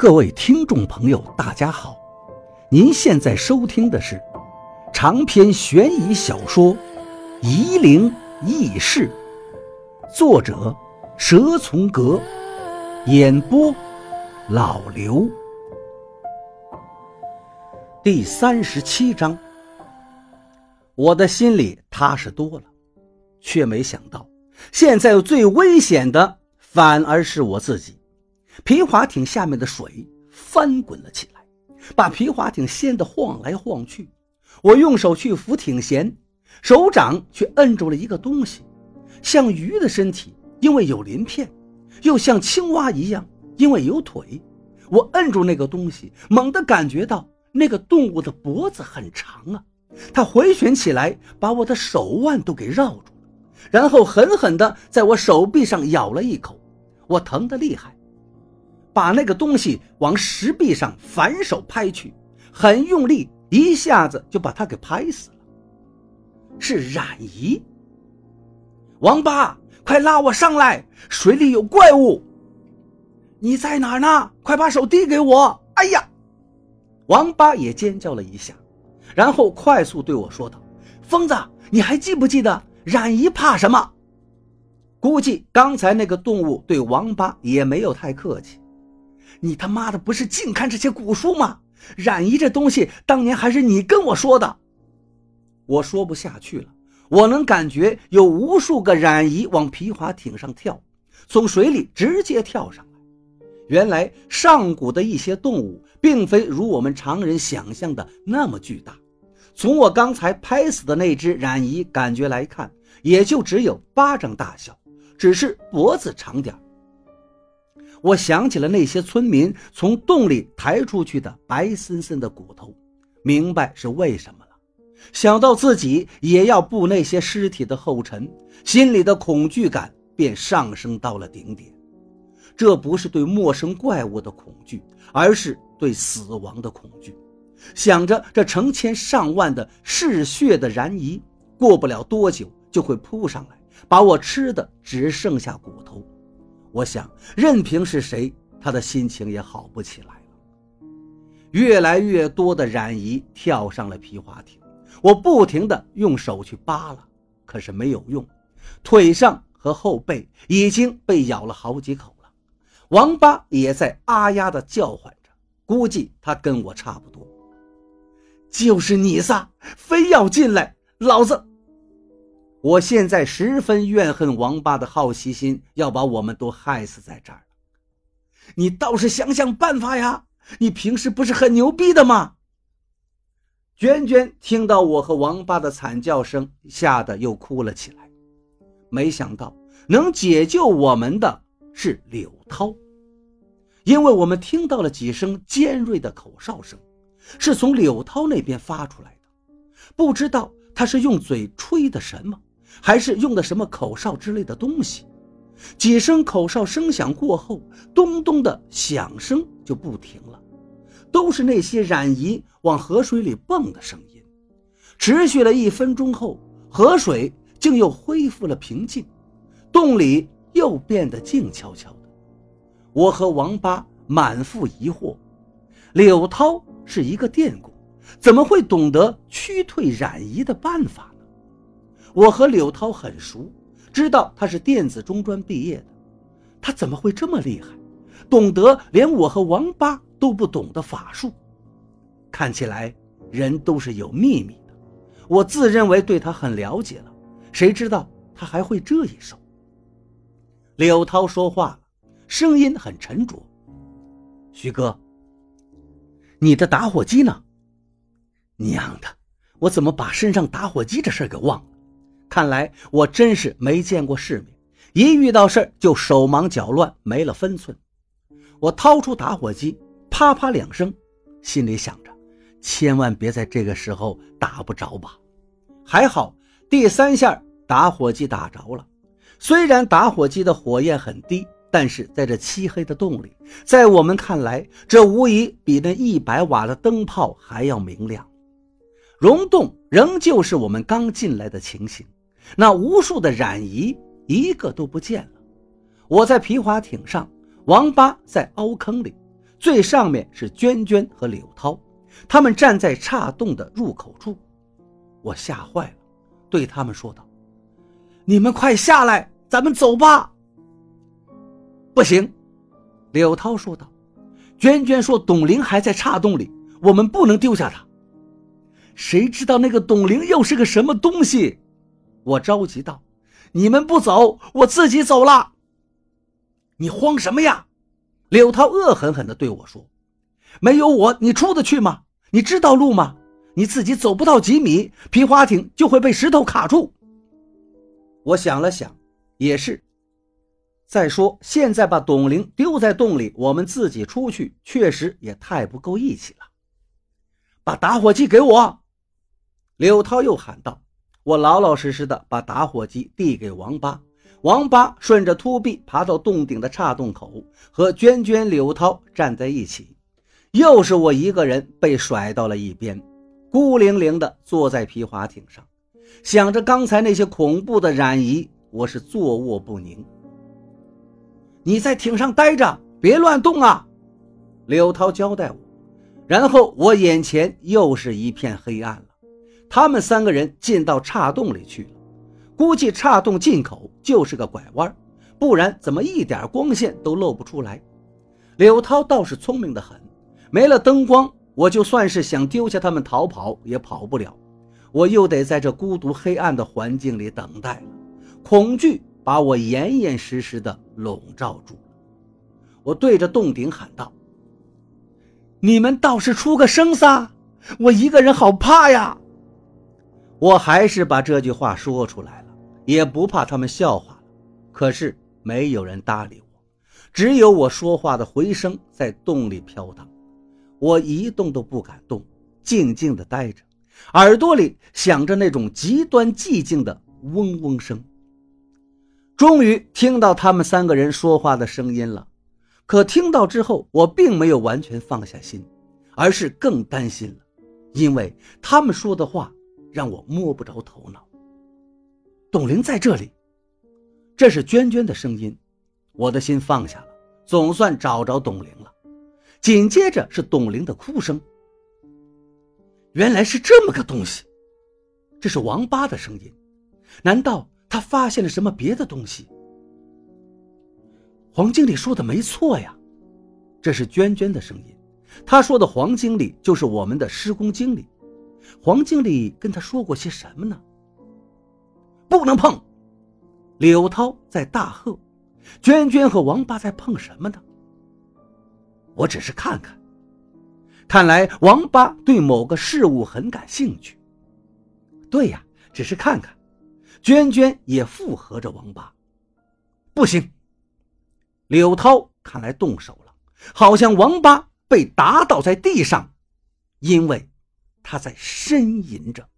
各位听众朋友，大家好！您现在收听的是长篇悬疑小说《夷陵轶事》，作者蛇从阁，演播老刘。第三十七章，我的心里踏实多了，却没想到现在最危险的反而是我自己。皮划艇下面的水翻滚了起来，把皮划艇掀得晃来晃去。我用手去扶艇舷，手掌却摁住了一个东西，像鱼的身体，因为有鳞片；又像青蛙一样，因为有腿。我摁住那个东西，猛地感觉到那个动物的脖子很长啊！它回旋起来，把我的手腕都给绕住了，然后狠狠地在我手臂上咬了一口，我疼得厉害。把那个东西往石壁上反手拍去，很用力，一下子就把他给拍死了。是冉姨。王八，快拉我上来！水里有怪物！你在哪呢？快把手递给我！哎呀！王八也尖叫了一下，然后快速对我说道：“疯子，你还记不记得冉姨怕什么？”估计刚才那个动物对王八也没有太客气。你他妈的不是净看这些古书吗？冉姨这东西当年还是你跟我说的。我说不下去了，我能感觉有无数个冉姨往皮划艇上跳，从水里直接跳上来。原来上古的一些动物并非如我们常人想象的那么巨大。从我刚才拍死的那只冉姨感觉来看，也就只有巴掌大小，只是脖子长点我想起了那些村民从洞里抬出去的白森森的骨头，明白是为什么了。想到自己也要步那些尸体的后尘，心里的恐惧感便上升到了顶点。这不是对陌生怪物的恐惧，而是对死亡的恐惧。想着这成千上万的嗜血的燃夷，过不了多久就会扑上来，把我吃的只剩下骨头。我想，任凭是谁，他的心情也好不起来了。越来越多的冉姨跳上了皮划艇，我不停地用手去扒拉，可是没有用，腿上和后背已经被咬了好几口了。王八也在啊呀地叫唤着，估计他跟我差不多。就是你仨，非要进来，老子！我现在十分怨恨王八的好奇心，要把我们都害死在这儿你倒是想想办法呀！你平时不是很牛逼的吗？娟娟听到我和王八的惨叫声，吓得又哭了起来。没想到能解救我们的是柳涛，因为我们听到了几声尖锐的口哨声，是从柳涛那边发出来的。不知道他是用嘴吹的什么。还是用的什么口哨之类的东西？几声口哨声响过后，咚咚的响声就不停了，都是那些冉姨往河水里蹦的声音。持续了一分钟后，河水竟又恢复了平静，洞里又变得静悄悄的。我和王八满腹疑惑：柳涛是一个电工，怎么会懂得驱退冉姨的办法？我和柳涛很熟，知道他是电子中专毕业的，他怎么会这么厉害，懂得连我和王八都不懂的法术？看起来人都是有秘密的。我自认为对他很了解了，谁知道他还会这一手？柳涛说话了，声音很沉着：“徐哥，你的打火机呢？娘的，我怎么把身上打火机这事给忘了？”看来我真是没见过世面，一遇到事儿就手忙脚乱，没了分寸。我掏出打火机，啪啪两声，心里想着，千万别在这个时候打不着吧。还好，第三下打火机打着了。虽然打火机的火焰很低，但是在这漆黑的洞里，在我们看来，这无疑比那一百瓦的灯泡还要明亮。溶洞仍旧是我们刚进来的情形。那无数的冉姨一个都不见了。我在皮划艇上，王八在凹坑里，最上面是娟娟和柳涛，他们站在岔洞的入口处。我吓坏了，对他们说道：“你们快下来，咱们走吧。”不行，柳涛说道。娟娟说：“董玲还在岔洞里，我们不能丢下她。谁知道那个董玲又是个什么东西？”我着急道：“你们不走，我自己走了。”你慌什么呀？柳涛恶狠狠地对我说：“没有我，你出得去吗？你知道路吗？你自己走不到几米，皮划艇就会被石头卡住。”我想了想，也是。再说，现在把董玲丢在洞里，我们自己出去，确实也太不够义气了。把打火机给我！柳涛又喊道。我老老实实的把打火机递给王八，王八顺着凸壁爬到洞顶的岔洞口，和娟娟、柳涛站在一起。又是我一个人被甩到了一边，孤零零的坐在皮划艇上，想着刚才那些恐怖的染衣，我是坐卧不宁。你在艇上待着，别乱动啊！柳涛交代我。然后我眼前又是一片黑暗了。他们三个人进到岔洞里去了，估计岔洞进口就是个拐弯，不然怎么一点光线都露不出来？柳涛倒是聪明的很，没了灯光，我就算是想丢下他们逃跑也跑不了，我又得在这孤独黑暗的环境里等待了。恐惧把我严严实实的笼罩住。我对着洞顶喊道：“你们倒是出个声撒，我一个人好怕呀！”我还是把这句话说出来了，也不怕他们笑话了。可是没有人搭理我，只有我说话的回声在洞里飘荡。我一动都不敢动，静静地待着，耳朵里响着那种极端寂静的嗡嗡声。终于听到他们三个人说话的声音了，可听到之后，我并没有完全放下心，而是更担心了，因为他们说的话。让我摸不着头脑。董玲在这里，这是娟娟的声音，我的心放下了，总算找着董玲了。紧接着是董玲的哭声，原来是这么个东西。这是王八的声音，难道他发现了什么别的东西？黄经理说的没错呀，这是娟娟的声音，他说的黄经理就是我们的施工经理。黄经理跟他说过些什么呢？不能碰！柳涛在大喝，娟娟和王八在碰什么呢？我只是看看。看来王八对某个事物很感兴趣。对呀，只是看看。娟娟也附和着王八。不行！柳涛看来动手了，好像王八被打倒在地上，因为。他在呻吟着。